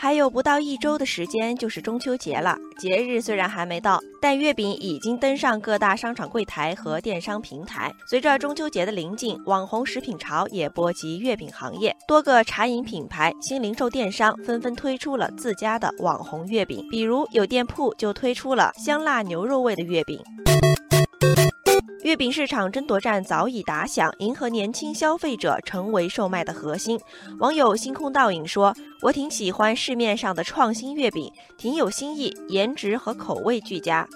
还有不到一周的时间就是中秋节了。节日虽然还没到，但月饼已经登上各大商场柜台和电商平台。随着中秋节的临近，网红食品潮也波及月饼行业。多个茶饮品牌、新零售电商纷纷推出了自家的网红月饼，比如有店铺就推出了香辣牛肉味的月饼。月饼市场争夺战早已打响，迎合年轻消费者成为售卖的核心。网友星空倒影说：“我挺喜欢市面上的创新月饼，挺有新意，颜值和口味俱佳。”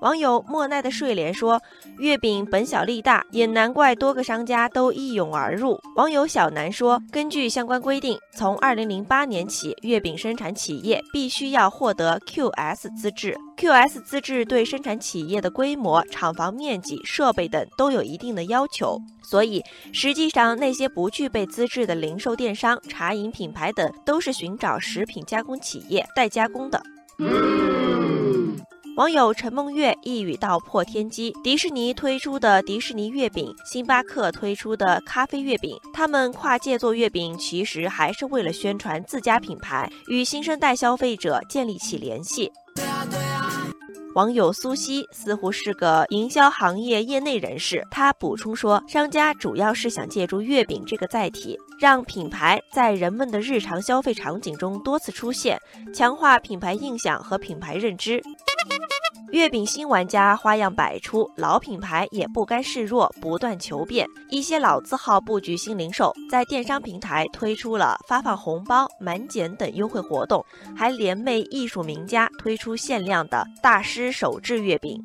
网友莫奈的睡莲说：“月饼本小利大，也难怪多个商家都一涌而入。”网友小南说：“根据相关规定，从二零零八年起，月饼生产企业必须要获得 QS 资质。QS 资质对生产企业的规模、厂房面积、设备等都有一定的要求。所以，实际上那些不具备资质的零售电商、茶饮品牌等，都是寻找食品加工企业代加工的。”网友陈梦月一语道破天机：迪士尼推出的迪士尼月饼，星巴克推出的咖啡月饼，他们跨界做月饼，其实还是为了宣传自家品牌，与新生代消费者建立起联系。网友苏西似乎是个营销行业业内人士，他补充说，商家主要是想借助月饼这个载体，让品牌在人们的日常消费场景中多次出现，强化品牌印象和品牌认知。月饼新玩家花样百出，老品牌也不甘示弱，不断求变。一些老字号布局新零售，在电商平台推出了发放红包、满减等优惠活动，还联袂艺术名家推出限量的大师手制月饼。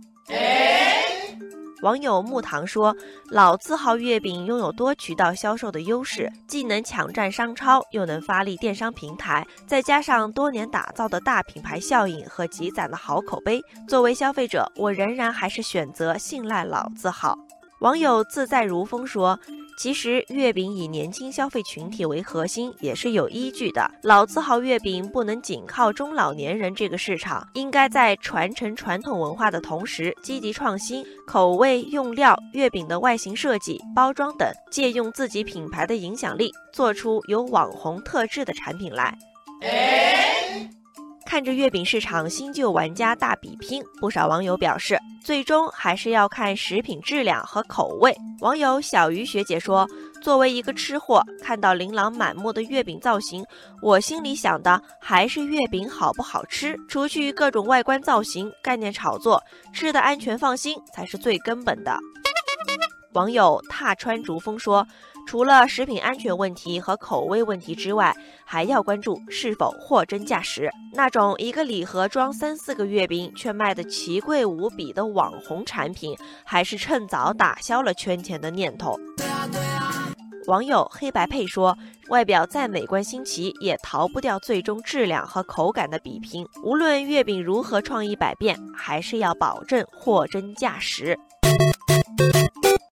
网友木糖说：“老字号月饼拥有多渠道销售的优势，既能抢占商超，又能发力电商平台，再加上多年打造的大品牌效应和积攒的好口碑，作为消费者，我仍然还是选择信赖老字号。”网友自在如风说。其实月饼以年轻消费群体为核心也是有依据的。老字号月饼不能仅靠中老年人这个市场，应该在传承传统文化的同时，积极创新口味、用料、月饼的外形设计、包装等，借用自己品牌的影响力，做出有网红特质的产品来。看着月饼市场新旧玩家大比拼，不少网友表示，最终还是要看食品质量和口味。网友小鱼学姐说：“作为一个吃货，看到琳琅满目的月饼造型，我心里想的还是月饼好不好吃。除去各种外观造型、概念炒作，吃的安全放心才是最根本的。”网友踏川逐风说。除了食品安全问题和口味问题之外，还要关注是否货真价实。那种一个礼盒装三四个月饼却卖得奇贵无比的网红产品，还是趁早打消了圈钱的念头。网友黑白配说：“外表再美观新奇，也逃不掉最终质量和口感的比拼。无论月饼如何创意百变，还是要保证货真价实。”